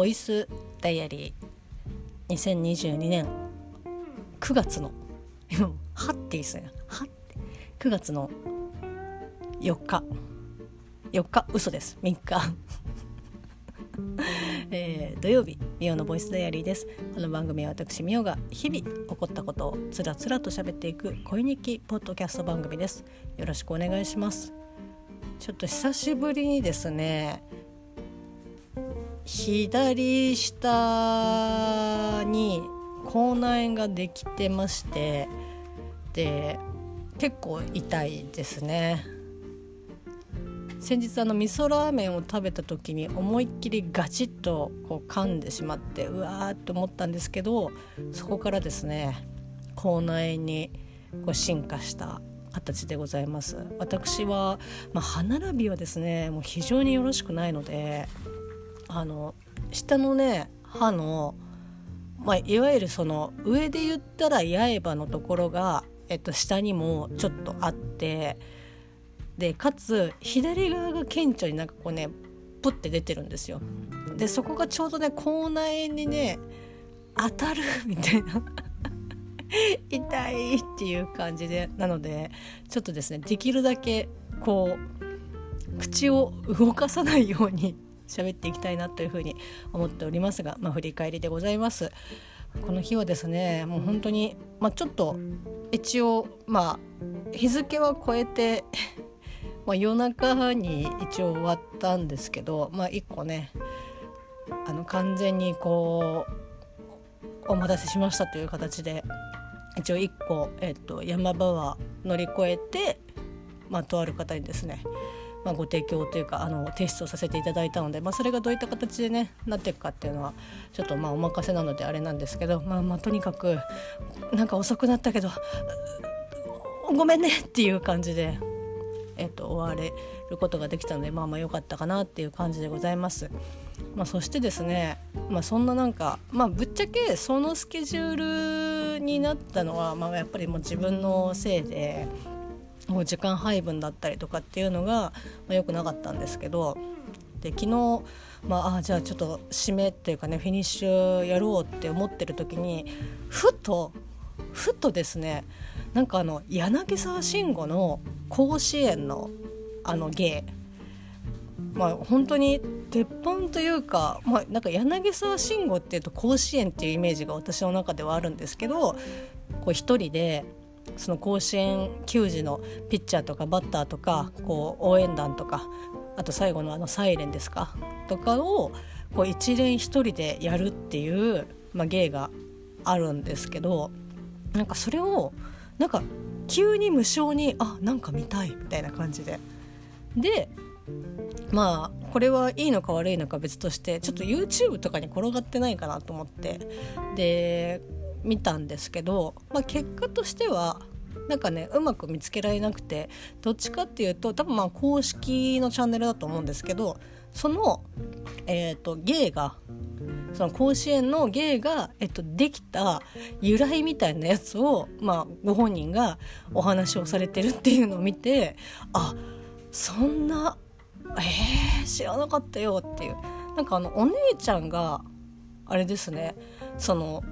ボイスダイアリー2022年9月の今 はっていいすね。はって9月の4日。4日嘘です。3日。えー、土曜日ミオのボイスダイアリーです。この番組は私ミオが日々起こったことをつらつらと喋っていく恋日記ポッドキャスト番組です。よろしくお願いします。ちょっと久しぶりにですね左下に口内炎ができてましてで結構痛いですね。先日あの味噌ラーメンを食べた時に思いっきりガチッとこう噛んでしまってうわーって思ったんですけどそこからですね口内炎にこう進化した形でございます。私は、まあ、歯並びはですねもう非常によろしくないのであの下のね歯の、まあ、いわゆるその上で言ったら刃のところが、えっと、下にもちょっとあってでかつ左側が顕著になんかこうねプッて出てるんですよ。でそこがちょうどね口内炎にね当たるみたいな 痛いっていう感じでなのでちょっとですねできるだけこう口を動かさないように喋っていきたいなというふうに思っておりますが、まあ、振り返りでございます。この日はですねもう本当に、まあ、ちょっと一応まあ日付は超えて まあ、夜中に一応終わったんですけど、まあ、1個ねあの完全にこうお待たせしましたという形で一応1個、えっと、山場は乗り越えて、まあ、とある方にですね、まあ、ご提供というかあの提出をさせていただいたので、まあ、それがどういった形でねなっていくかっていうのはちょっとまあお任せなのであれなんですけど、まあ、まあとにかくなんか遅くなったけどごめんねっていう感じでえっと、終われることができたのでまあまあ良かったかなっていう感じでございます。まあ、そしてですね、まあ、そんななんか、まあ、ぶっちゃけそのスケジュールになったのは、まあ、やっぱりもう自分のせいでもう時間配分だったりとかっていうのが、まあ、良くなかったんですけどで昨日、まあ、あじゃあちょっと締めっていうかねフィニッシュやろうって思ってる時にふとふとですねなんかあの柳沢慎吾の甲子園のあの芸まあ本当に鉄板というか,、まあ、なんか柳沢慎吾っていうと甲子園っていうイメージが私の中ではあるんですけどこう一人でその甲子園球児のピッチャーとかバッターとかこう応援団とかあと最後のあのサイレンですか？とかをこう一連一人でやるっていう、まあ、芸があるんですけどなんかそれをなんか急に無性にあなんか見たいみたいな感じで。でまあこれはいいのか悪いのか別としてちょっと YouTube とかに転がってないかなと思って。で見たんですけど、まあ、結果としてはなんかねうまく見つけられなくてどっちかっていうと多分まあ公式のチャンネルだと思うんですけどその、えーと、芸がその甲子園の芸が、えっと、できた由来みたいなやつを、まあ、ご本人がお話をされてるっていうのを見てあそんなえー、知らなかったよっていう。なんかあのお姉ちゃんがあれですねその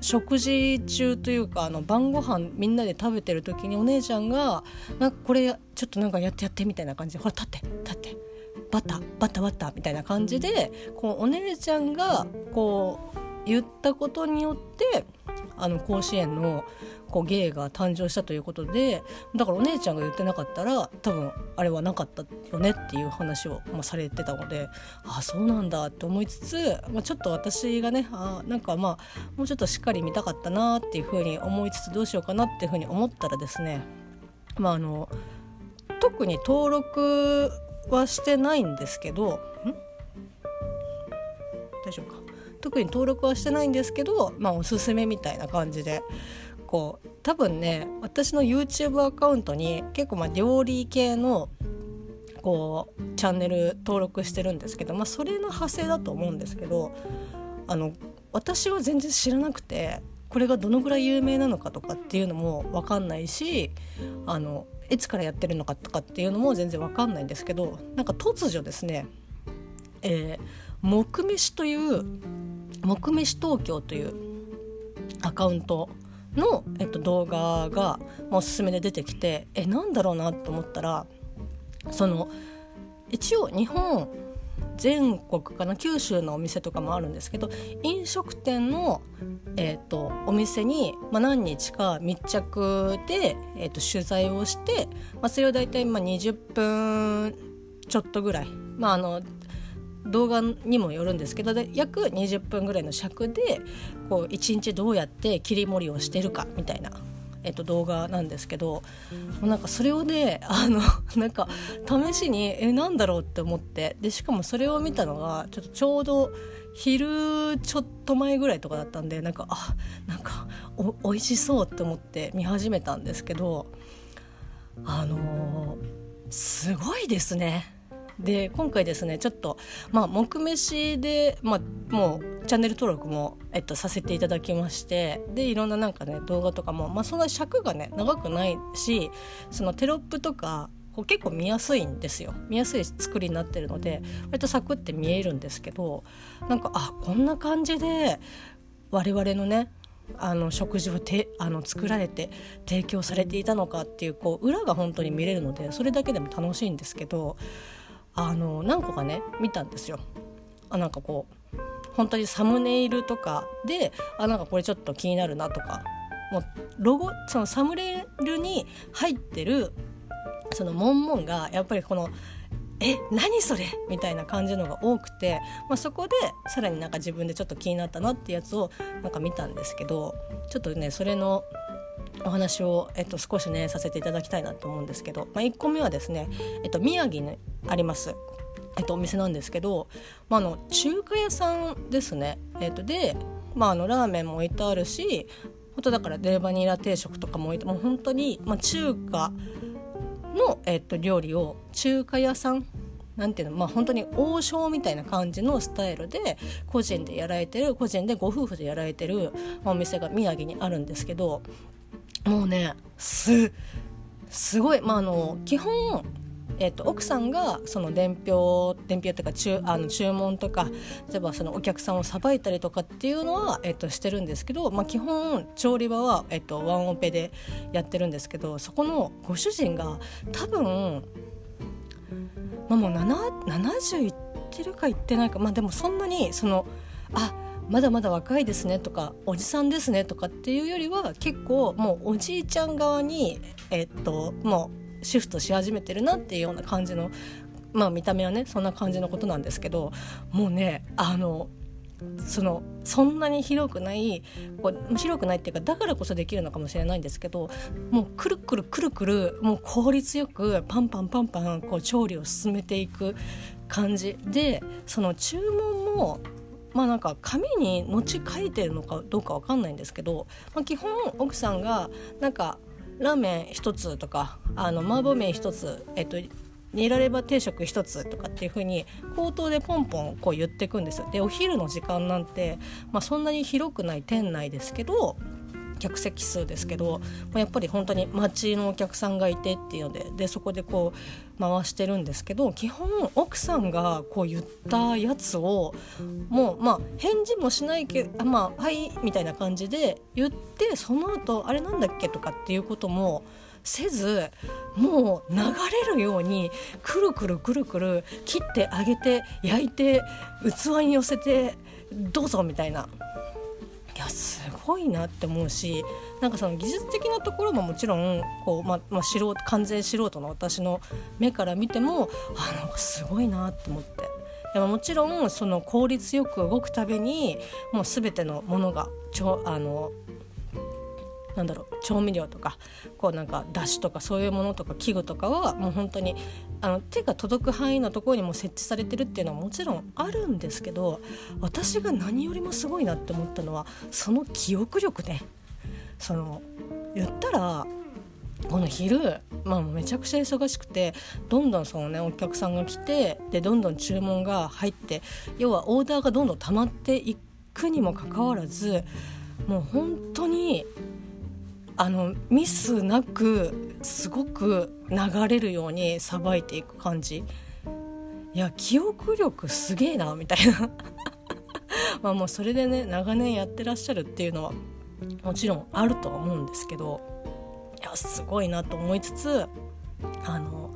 食事中というかあの晩ご飯みんなで食べてる時にお姉ちゃんがなんかこれちょっとなんかやってやってみたいな感じでほら立って立って。バタバタバタみたいな感じでこうお姉ちゃんがこう言ったことによってあの甲子園のこう芸が誕生したということでだからお姉ちゃんが言ってなかったら多分あれはなかったよねっていう話を、まあ、されてたのでああそうなんだって思いつつ、まあ、ちょっと私がねあなんかまあもうちょっとしっかり見たかったなっていうふうに思いつつどうしようかなっていうふうに思ったらですねまああの特に登録はしてないんですけど大丈夫か？特に登録はしてないんですけど、まあ、おすすめみたいな感じでこう多分ね私の YouTube アカウントに結構まあ料理系のこうチャンネル登録してるんですけど、まあ、それの派生だと思うんですけどあの私は全然知らなくてこれがどのぐらい有名なのかとかっていうのも分かんないしあのいつからやってるのかとかっていうのも全然わかんないんですけどなんか突如ですね、えー、木飯という木飯東京というアカウントの、えっと、動画が、おすすめで出てきてえなんだろうなと思ったらその一応日本全国かな九州のお店とかもあるんですけど飲食店の、えーと、お店に、まあ、何日か密着で、えーと、取材をして、まあ、それを大体まあ20分ちょっとぐらい、まあ、あの動画にもよるんですけど約20分ぐらいの尺でこう1日どうやって切り盛りをしてるかみたいなえっと、動画なんですけどもうなんかそれをねあの なんか試しにえなんだろうって思ってでしかもそれを見たのがちょっとちょうど昼ちょっと前ぐらいとかだったんでなんかあなんかお美味しそうって思って見始めたんですけどあのー、すごいですね。で今回ですねちょっとまあ木飯で、まあ、もうチャンネル登録も、えっと、させていただきましてでいろんななんかね動画とかも、まあ、そんな尺がね長くないしそのテロップとか結構見やすいんですよ。見やすい作りになってるので割とサクって見えるんですけどなんかあこんな感じで我々のねあの食事をてあの作られて提供されていたのかっていうこう裏が本当に見れるのでそれだけでも楽しいんですけどあの何個かね見たんですよ。あなんかこう本当にサムネイルとかであなんかこれちょっと気になるなとかもうロゴそのサムネイルに入ってるその文言がやっぱりこの「え何それ?」みたいな感じのが多くて、まあ、そこでさらになんか自分でちょっと気になったなってやつをなんか見たんですけどちょっとねそれのお話を、えっと、少しねさせていただきたいなと思うんですけど、まあ、1個目はですね、えっと、宮城にあります、えっと、お店なんですけど、まあ、あの中華屋さんですね、えっと、で、まあ、あのラーメンも置いてあるし本当だからレバニラ定食とかも置いてもう本当に、まあ、中華の、えっと、料理を中華屋さんなんていうのまあ本当に王将みたいな感じのスタイルで個人でやられてる個人でご夫婦でやられてるお店が宮城にあるんですけどもうねすすごい。まああの基本えーと、奥さんがその伝票伝票というか注あの注文とか例えばそのお客さんをさばいたりとかっていうのは、えーと、してるんですけど、まあ、基本調理場は、えーと、ワンオペでやってるんですけどそこのご主人が多分、まあ、もう70いってるかいってないかまあでもそんなにそのあっまだまだ若いですねとかおじさんですねとかっていうよりは結構もうおじいちゃん側に、えっともうシフトし始めてるなっていうような感じのまあ見た目はねそんな感じのことなんですけどもうねあのそのそんなに広くないこう広くないっていうかだからこそできるのかもしれないんですけどもうくるくるくるくるもう効率よくパンパンパンパンこう調理を進めていく感じでその注文もまあなんか紙に後書いてるのかどうかわかんないんですけど、まあ、基本奥さんがなんかラーメン1つとかあの麻婆麺1つえっと煮られば定食1つとかっていう風に口頭でポンポンこう言っていくんです。でお昼の時間なんて、まあ、そんなに広くない店内ですけど客席数ですけどやっぱり本当に街のお客さんがいてっていうのででそこでこう回してるんですけど基本奥さんがこう言ったやつをもうまあ返事もしないけどまあはいみたいな感じで言ってその後あれなんだっけとかっていうこともせずもう流れるようにくるくるくるくる切ってあげて焼いて器に寄せてどうぞみたいないやすごいなって思うしなんかその技術的なところももちろんこう、ままあ、素人完全素人の私の目から見てもあなんかすごいなって思って。でももちろんその効率よく動くたびにもう全てのものがちょあのなんだろう調味料とかこうなんかだしとかそういうものとか器具とかはもう本当にあの手が届く範囲のところにも設置されてるっていうのはもちろんあるんですけど私が何よりもすごいなって思ったのはその記憶力ね。その言ったらこの昼、まあ、めちゃくちゃ忙しくてどんどんその、ね、お客さんが来てでどんどん注文が入って要はオーダーがどんどん溜まっていくにもかかわらずもう本当にあのミスなくすごく流れるようにさばいていく感じ。いや記憶力すげえなみたいな。まあもうそれでね長年やってらっしゃるっていうのはもちろんあるとは思うんですけどいやすごいなと思いつつあの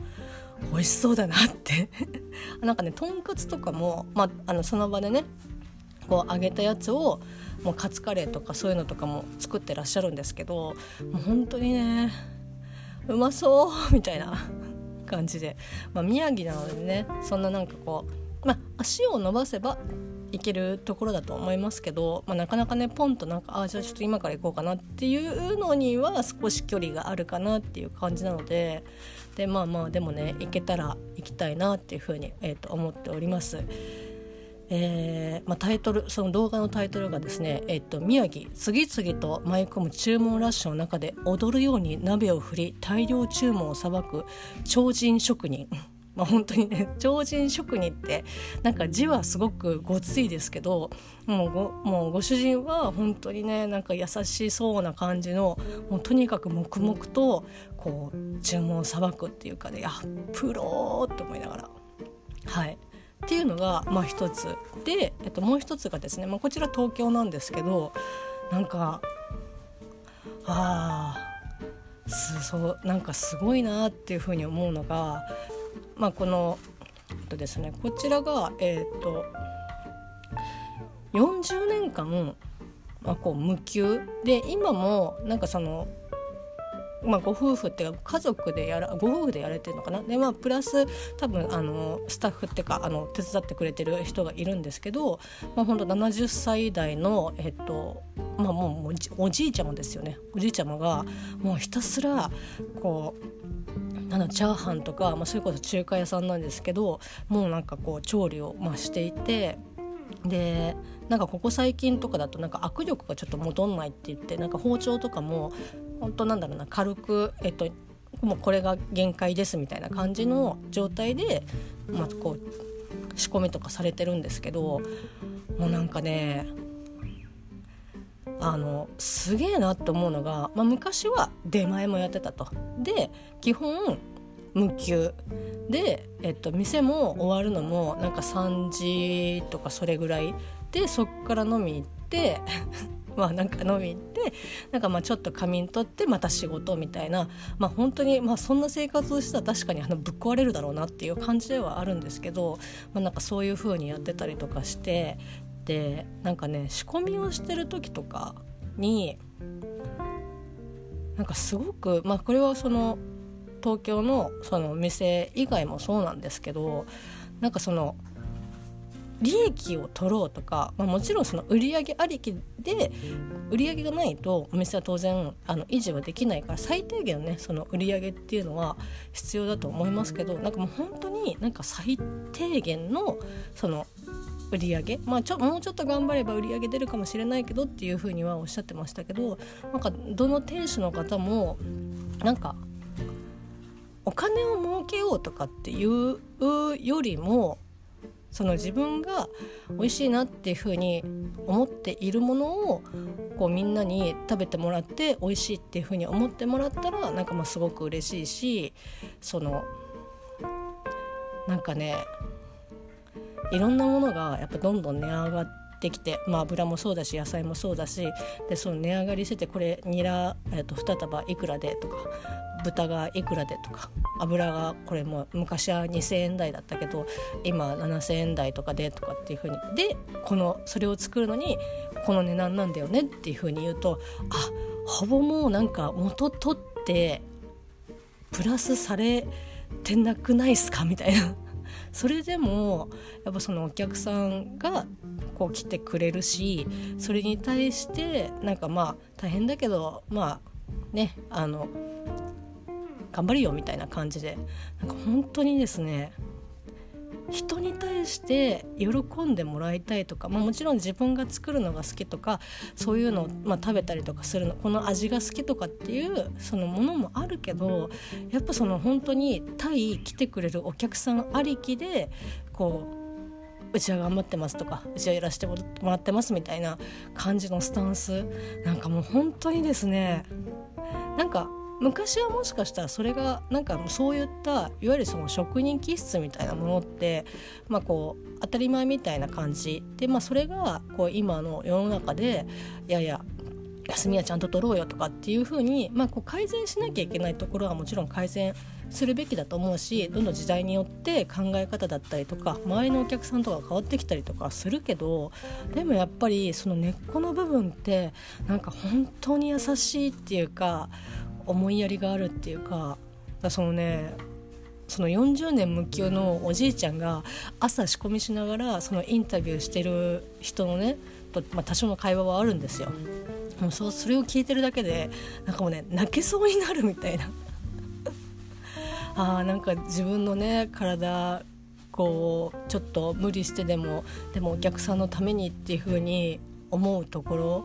美味しそうだなって。なんかねとんかつとかも、まあ、あのその場でねこう揚げたやつをもうカツカレーとかそういうのとかも作ってらっしゃるんですけどもう本当にねうまそうみたいな感じで、まあ、宮城なのでねそんななんかこう、まあ、足を伸ばせばいけるところだと思いますけど、まあ、なかなかねポンとなんかあじゃあちょっと今から行こうかなっていうのには少し距離があるかなっていう感じなのででまあまあでもね行けたら行きたいなっていうふうに、えー、と思っております。えーまあ、タイトルその動画のタイトルがですね、えっと、宮城次々と舞い込む注文ラッシュの中で踊るように鍋を振り大量注文をさばく超人職人。まあ、本当にね超人職人ってなんか字はすごくごついですけどもうごもうご主人は本当にねなんか優しそうな感じのもうとにかく黙々とこう注文をさばくっていうかねあプローって思いながら。はい。っていうのがまあ一つで、えっと、もう一つがですね、まあ、こちら東京なんですけどなんかああそうなんかすごいなっていうふうに思うのがまあ、この、えっとですね、こちらが、えーと、40年間、まあ、こう無給で今もなんかそのまあ、ご夫婦っていうか家族でやらご夫婦でやれてるのかな？で、まあ、プラス多分あのスタッフっていうかあの手伝ってくれてる人がいるんですけど、まあ、ほんと70歳代の、えっとまあ、もうおじいちゃまですよね。おじいちゃまがもうひたすらこうなんチャーハンとか、まあ、それこそ中華屋さんなんですけどもうなんかこう調理を、まあ、していてでなんかここ最近とかだとなんか握力がちょっと戻んないって言ってなんか包丁とかも本当なんだろうな軽くえっともうこれが限界ですみたいな感じの状態で、まあ、こう仕込みとかされてるんですけどもうなんかねあのすげえなって思うのが、まあ、昔は出前もやってたと。で基本無給で、えっと、店も終わるのもなんか3時とかそれぐらい。でそっから飲み行って まあなんか飲み行ってなんかまあちょっと仮眠取ってまた仕事みたいな。まあ本当にまあそんな生活をしたら確かにあのぶっ壊れるだろうなっていう感じではあるんですけど、まあ、なんかそういう風にやってたりとかしてでなんかね仕込みをしてる時とかになんかすごくまあこれはその東京のその店以外もそうなんですけどなんかその利益を取ろうとか、まあ、もちろんその売り上げありきで売り上げがないとお店は当然あの維持はできないから最低限ねその売り上げっていうのは必要だと思いますけどなんかもう本当になんか最低限のその売り上げまあちょもうちょっと頑張れば売り上げ出るかもしれないけどっていうふうにはおっしゃってましたけどなんかどの店主の方もなんかお金を儲けようとかっていうよりもその自分が美味しいなっていうふうに思っているものをこうみんなに食べてもらって美味しいっていうふうに思ってもらったらなんかまあすごく嬉しいしそのなんかねいろんなものがやっぱどんどん値上がってきて、まあ、油もそうだし野菜もそうだしでその値上がりしててこれニラ、えー、と2束いくらでとか豚がいくらでとか油がこれも昔は2,000円台だったけど今7,000円台とかでとかっていう風にでこのそれを作るのにこの値段なんだよねっていう風に言うとあほぼもうなんか元取ってプラスされてなくないっすかみたいな。それでもやっぱそのお客さんがこう来てくれるしそれに対してなんかまあ大変だけどまあねあの頑張るよみたいな感じでなんか本当にですね人に対して喜んでもらいたいとか、まあ、もちろん自分が作るのが好きとかそういうのを、まあ、食べたりとかするのこの味が好きとかっていうそのものもあるけどやっぱその本当に対来てくれるお客さんありきでこううちは頑張ってますとかうちはやらせてもらってますみたいな感じのスタンス。なんかもう本当にですねなんか昔はもしかしたらそれがなんかそういったいわゆるその職人気質みたいなものって、まあ、こう当たり前みたいな感じで、まあ、それがこう今の世の中でいやいや休みはちゃんと取ろうよとかっていうふうに、まあ、こう改善しなきゃいけないところはもちろん改善するべきだと思うしどの時代によって考え方だったりとか周りのお客さんとか変わってきたりとかするけどでもやっぱりその根っこの部分ってなんか本当に優しいっていうか思いやりがあるっていうかそのねその40年無休のおじいちゃんが朝仕込みしながらそのインタビューしてる人のねと、まあ、多少の会話はあるんですよ。もうそうそれを聞いてるだけでなんかもうね泣けそうになるみたいな あーなんか自分のね体こうちょっと無理してでもでもお客さんのためにっていう風に思うところ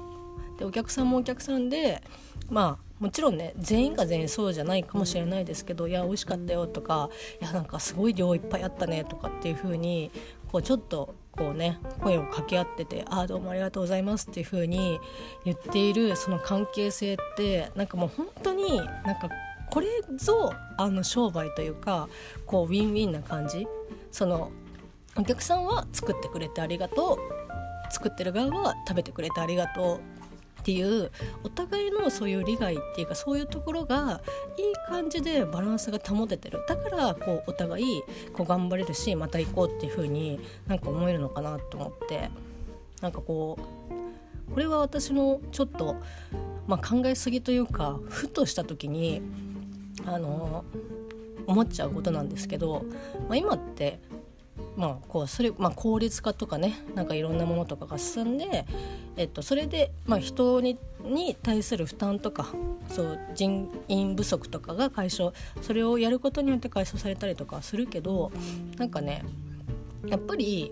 でお客さんもお客さんでまあもちろんね全員が全員そうじゃないかもしれないですけど「いや美味しかったよ」とか「いやなんかすごい量いっぱいあったね」とかっていう風にこうちょっとこうね声を掛け合ってて「ああどうもありがとうございます」っていう風に言っているその関係性ってなんかもう本当になんかこれぞあの商売というかこうウィンウィンな感じ。そのお客さんは作ってくれてありがとう。作ってる側は食べてくれてありがとう。っていうお互いのそういう利害っていうかそういうところがいい感じでバランスが保ててる。だからこうお互いこう頑張れるしまた行こうっていう風になんか思えるのかなと思って。なんかこうこれは私のちょっと、まあ、考えすぎというかふとした時にあの思っちゃうことなんですけど、まあ、今ってまあ、こうそれ、まあ、効率化とかねなんかいろんなものとかが進んで、えっと、それで、まあ、人にに対する負担とかそう人員不足とかが解消それをやることによって解消されたりとかするけどなんかねやっぱり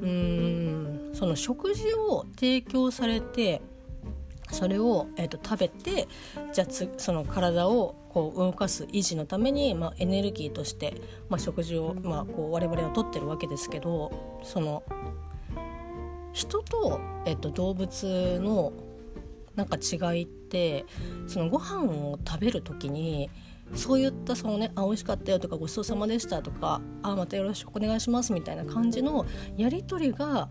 うーんその食事を提供されてそれを、えーと、食べてじゃあその体をこう動かす維持のために、まあ、エネルギーとして、まあ、食事を、まあ、こう我々はとってるわけですけどその人と、えーと、動物のなんか違いってそのご飯を食べる時にそういったそのね「あ美味しかったよ」とか「ごちそうさまでした」とか「あまたよろしくお願いします」みたいな感じのやり取りが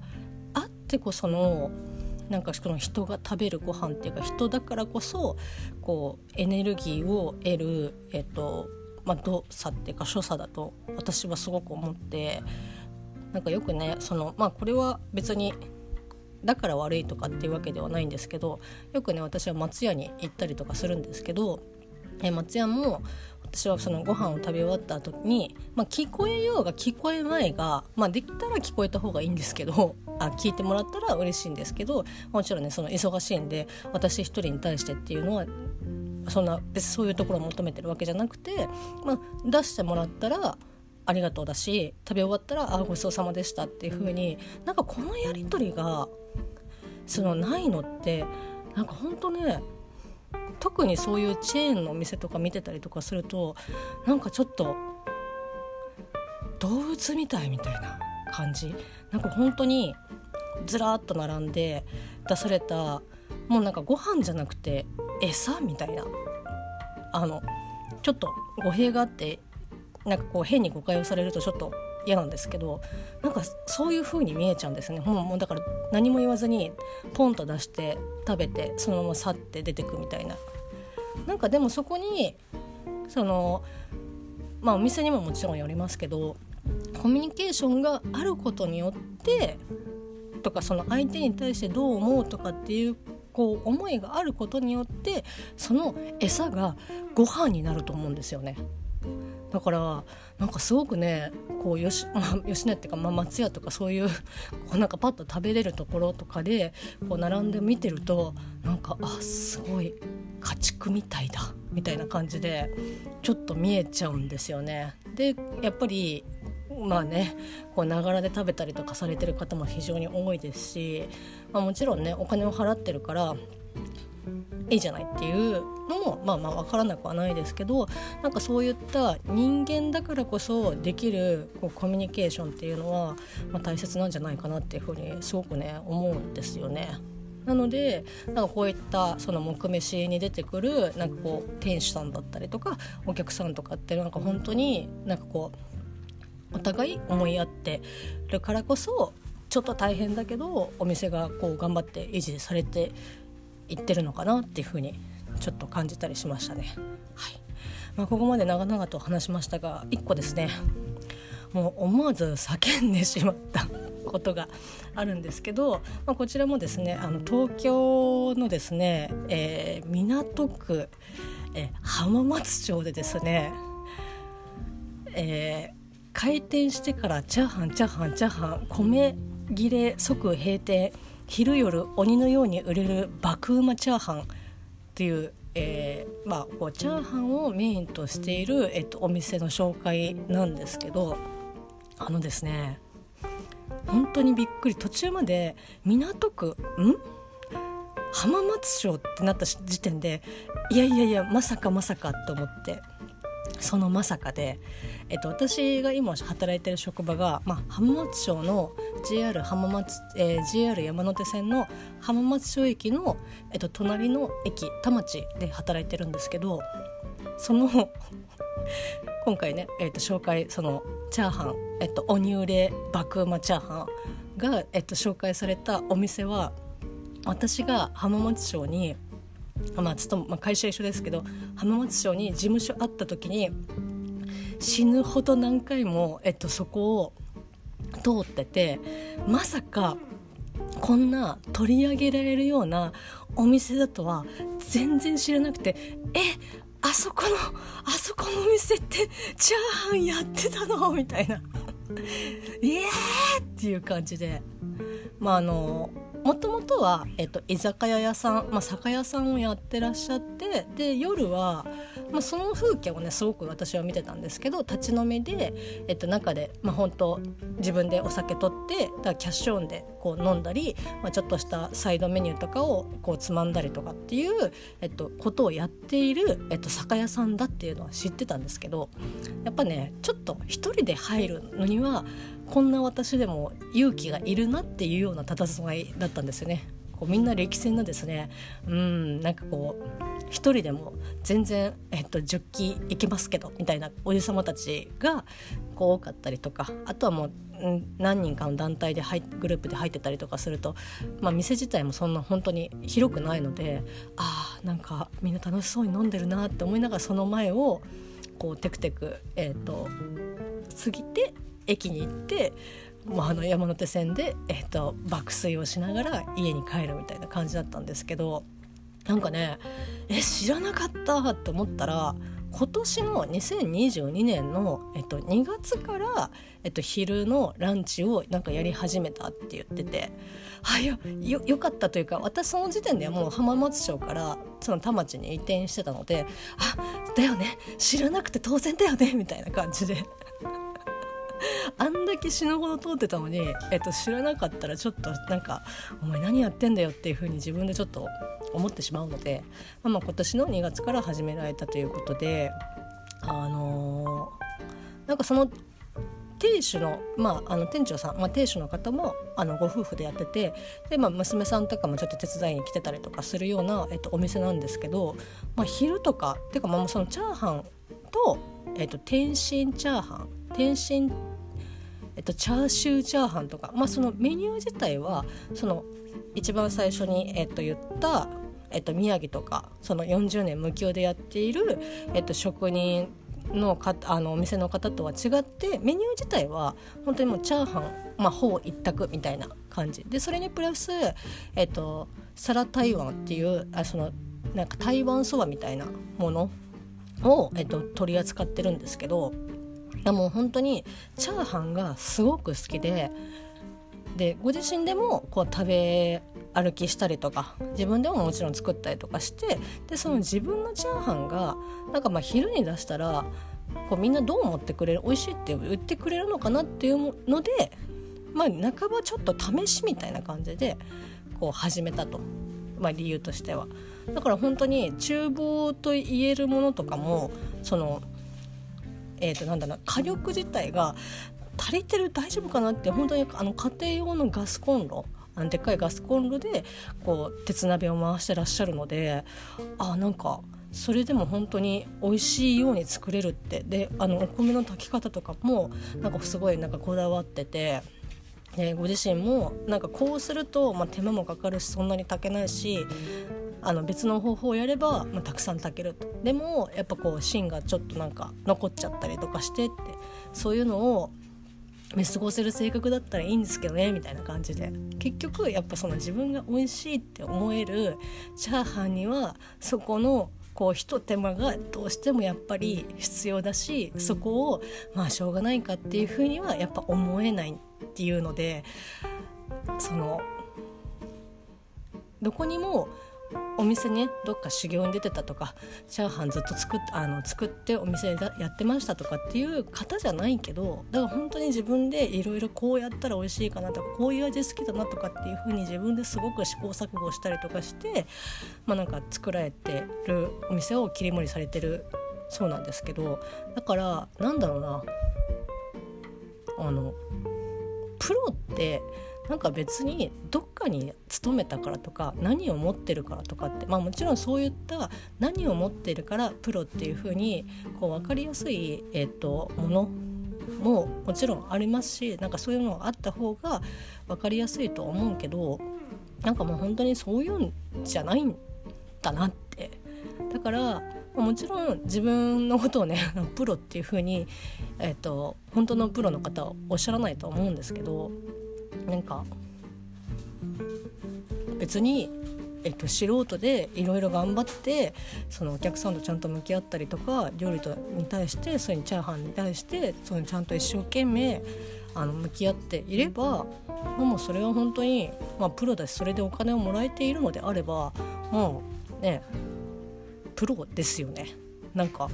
あってこそのなんかこの人が食べるご飯っていうか人だからこそこうエネルギーを得る、えっとまあ、動作っていうか所作だと私はすごく思ってなんかよくねそのまあこれは別にだから悪いとかっていうわけではないんですけどよくね私は松屋に行ったりとかするんですけどえ松屋も私はそのご飯を食べ終わった後に、まあ、聞こえようが聞こえまいが、まあ、できたら聞こえた方がいいんですけど あ聞いてもらったら嬉しいんですけどもちろんねその忙しいんで私一人に対してっていうのはそんな別にそういうところを求めてるわけじゃなくて、まあ、出してもらったらありがとうだし食べ終わったら「あごちそうさまでした」っていう風になんかこのやり取りがそのないのってなんかほんとね特にそういうチェーンのお店とか見てたりとかするとなんかちょっと動物みたいみたいな感じ。なんか本当にずらっと並んで出されたもうなんかご飯じゃなくて餌みたいな。あのちょっと語弊があってなんかこう変に誤解をされるとちょっと嫌なんですけどなんかそういう風に見えちゃうんですねもうだから何も言わずにポンと出して食べてそのまま去って出てくみたいななんかでもそこにそのまあお店にももちろんよりますけどコミュニケーションがあることによってとかその相手に対してどう思うとかっていうこう思いがあることによってその餌がご飯になると思うんですよね。だからなんかすごくねこうよし、まあ、吉野っていうか、まあ、松屋とかそういうこうなんかパッと食べれるところとかでこう並んで見てるとなんかあすごい家畜みたいだみたいな感じでちょっと見えちゃうんですよね。でやっぱりまあねこうながらで食べたりとかされてる方も非常に多いですし、まあ、もちろんねお金を払ってるからいいじゃないっていうのもまあまあ分からなくはないですけどなんかそういった人間だからこそできるこうコミュニケーションっていうのは、まあ、大切なんじゃないかなっていうふうにすごくね思うんですよね。なのでなんかこういったその木飯に出てくるなんかこう店主さんだったりとかお客さんとかってなんか本当になんかこうお互い思い合ってるからこそちょっと大変だけどお店がこう頑張って維持されていってるのかなっていうふうにちょっと感じたりしましたね。はいまあ、ここまで長々と話しましたが1個ですねもう思わず叫んでしまったことがあるんですけど、まあ、こちらもですねあの東京のですね、えー、港区、えー、浜松町でですね、えー、開店してからチャーハンチャーハンチャーハン米切れ即閉店昼夜鬼のように売れる爆うまチャーハンっていう、えー、まあ、こうチャーハンをメインとしている、えっと、お店の紹介なんですけどあのですね本当にびっくり途中まで港区ん？浜松町ってなった時点でいやいやいやまさかまさかと思って そのまさかで、えっと、私が今働いてる職場が、まあ、浜松町の JR, 浜松、えー、JR 山手線の浜松町駅の、えっと、隣の駅田町で働いてるんですけどその 今回ね、えっと、紹介そのチャーハン、えっと、鬼売れ爆うまチャーハンが、えっと、紹介されたお店は私が浜松町にまあ、ちょっと、まあ、会社一緒ですけど浜松町に事務所あった時に死ぬほど何回も、えっと、そこを通っててまさかこんな取り上げられるようなお店だとは全然知らなくてえあそこのあそこのお店ってチャーハンやってたの？みたいな。ええー、っていう感じで。まああのもともとは、えっと、居酒屋屋さん、まあ、酒屋さんをやってらっしゃってで夜は、まあ、その風景をねすごく私は見てたんですけど立ち飲みで、えっと、中で、まあ、本当自分でお酒取ってだキャッシュオンでこう飲んだり、まあ、ちょっとしたサイドメニューとかをこうつまんだりとかっていう、えっと、ことをやっている、えっと、酒屋さんだっていうのは知ってたんですけどやっぱねちょっと一人で入るのにはこんな私でも勇気がいるなっていうような佇まいだったんですよね。こうみんな歴戦のですねうんなんかこう一人でも全然、えっと、10機行けますけどみたいなおじさまたちがこう多かったりとかあとはもう何人かの団体で入グループで入ってたりとかすると、まあ、店自体もそんな本当に広くないのであーなんかみんな楽しそうに飲んでるなって思いながらその前をこうテクテク、えーと過ぎて駅に行って、まあ、あの山手線で、えーと、爆睡をしながら家に帰るみたいな感じだったんですけどなんかねえ知らなかったって思ったら今年の2022年の、えっと、2月から、えっと、昼のランチをなんかやり始めたって言っててあよよよかったというか私その時点ではもう浜松町からその田町に移転してたのであだよね知らなくて当然だよねみたいな感じで。あんだけ死ぬほど通ってたのに、えっと、知らなかったらちょっとなんか「お前何やってんだよ」っていうふうに自分でちょっと思ってしまうので、まあ、まあ今年の2月から始められたということであのー、なんかその店主の,、まあ、あの店長さん、まあ、店主の方もあのご夫婦でやっててで、まあ、娘さんとかもちょっと手伝いに来てたりとかするような、えっと、お店なんですけど、まあ、昼とかっていうか、まあ、そのチャーハンと、えっと、天津チャーハン天津えっと、チャーシューチャーハンとか、まあ、そのメニュー自体はその一番最初に、えっと、言った、えっと、宮城とかその40年無休でやっている、えっと、職人のかあのお店の方とは違ってメニュー自体は本当にもうチャーハン、まあ、ほぼ一択みたいな感じ。でそれにプラス、えっと、サラ台湾っていうあそのなんか台湾そばみたいなものを、えっと、取り扱ってるんですけどもう本当にチャーハンがすごく好きででご自身でもこう食べ歩きしたりとか自分でももちろん作ったりとかしてでその自分のチャーハンがなんかまあ昼に出したらこうみんなどう思ってくれる美味しいって言ってくれるのかなっていうのでまあ半ばちょっと試しみたいな感じでこう始めたと、まあ、理由としては。だから本当に厨房と言えるものとかもそのえー、となんだろう火力自体が足りてる大丈夫かなって本当にあの家庭用のガスコンロあのでっかいガスコンロでこう鉄鍋を回してらっしゃるのであなんかそれでも本当に美味しいように作れるってであのお米の炊き方とかもなんかすごいなんかこだわってて。でご自身もなんかこうすると、まあ、手間もかかるしそんなに炊けないしあの別の方法をやれば、まあ、たくさん炊けると。でもやっぱこう芯がちょっとなんか残っちゃったりとかしてってそういうのを見過ごせる性格だったらいいんですけどねみたいな感じで。結局やっぱその自分が美味しいって思えるチャーハンにはそこのこうひと手間がどうしてもやっぱり必要だしそこをまあしょうがないかっていうふうにはやっぱ思えないっていうのでそのどこにもお店ねどっか修行に出てたとかチャーハンずっと作っあの作ってお店でやってましたとかっていう方じゃないけどだから本当に自分でいろいろこうやったら美味しいかなとかこういう味好きだなとかっていう風に自分ですごく試行錯誤したりとかしてまあなんか作られてるお店を切り盛りされてるそうなんですけどだからなんだろうなあのプロってなんか別にどっかに勤めたからとか何を持ってるからとかってまあもちろんそういった何を持ってるからプロっていう風にこう分かりやすい、えーと、ものももちろんありますしなんかそういうのがあった方が分かりやすいと思うけどなんかもう本当にそういうんじゃないんだなって。だからもちろん自分のことをね プロっていう風にえっ、ー、と本当のプロの方はおっしゃらないと思うんですけどなんか別に、えっと、素人でいろいろ頑張ってそのお客さんとちゃんと向き合ったりとか料理とに対してそれにチャーハンに対してそのちゃんと一生懸命あの向き合っていればもうそれは本当に、まあ、プロだしそれでお金をもらえているのであればもうねプロですよね。なんか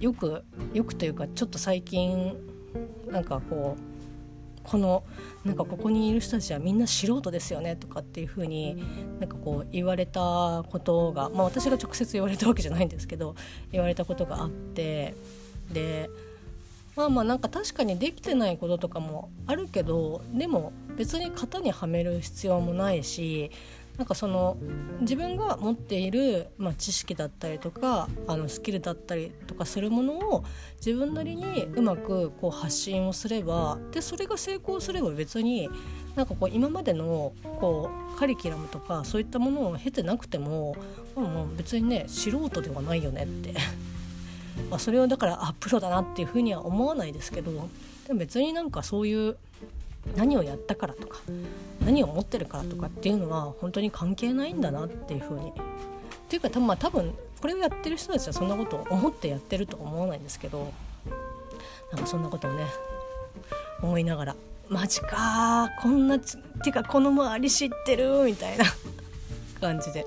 よくよくというかちょっと最近なんかこうこのなんかここにいる人たちはみんな素人ですよねとかっていうふうになんかこう言われたことが、まあ、私が直接言われたわけじゃないんですけど言われたことがあってでまあまあなんか確かにできてないこととかもあるけどでも別に型にはめる必要もないしなんかその自分が持っている、まあ、知識だったりとかあのスキルだったりとかするものを自分なりにうまくこう発信をすればでそれが成功すれば別になんかこう今までのこうカリキュラムとかそういったものを経てなくても、まあ、もう別にね素人ではないよねって。まそれをだからあプロだなっていうふうには思わないですけどでも別になんかそういう何をやったからとか何を持ってるからとかっていうのは本当に関係ないんだなっていうふうに。っていうか多分,、まあ、多分これをやってる人たちはそんなことを思ってやってるとは思わないんですけどなんかそんなことをね思いながらマジかこんなっていうかこの周り知ってるみたいな 感じで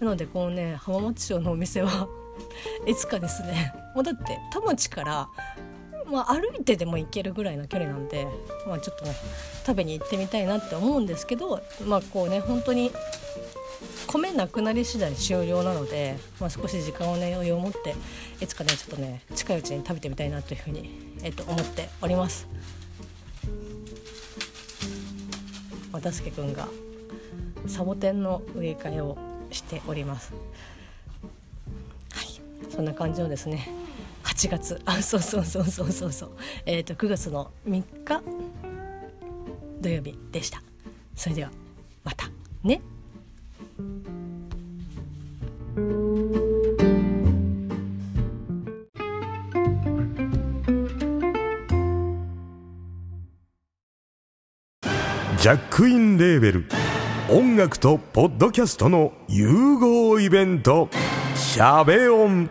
なのでこのね浜松町のお店は いつかですねもうだって田町からまあ、歩いてでも行けるぐらいの距離なんで、まあ、ちょっとね食べに行ってみたいなって思うんですけどまあこうね本当に米なくなり次第終了なので、まあ、少し時間をね余裕を持っていつかねちょっとね近いうちに食べてみたいなというふうに、えっと、思っております。渡助くんがサボテンの植え替えをしております。はい、そんな感じのですね8月。あそうそうそうそうそうそう。えっ、ー、と9月の3日？土曜日でした。それではまた。ね。ジャックインレーベル。音楽とポッドキャストの融合イベント「シャベオン」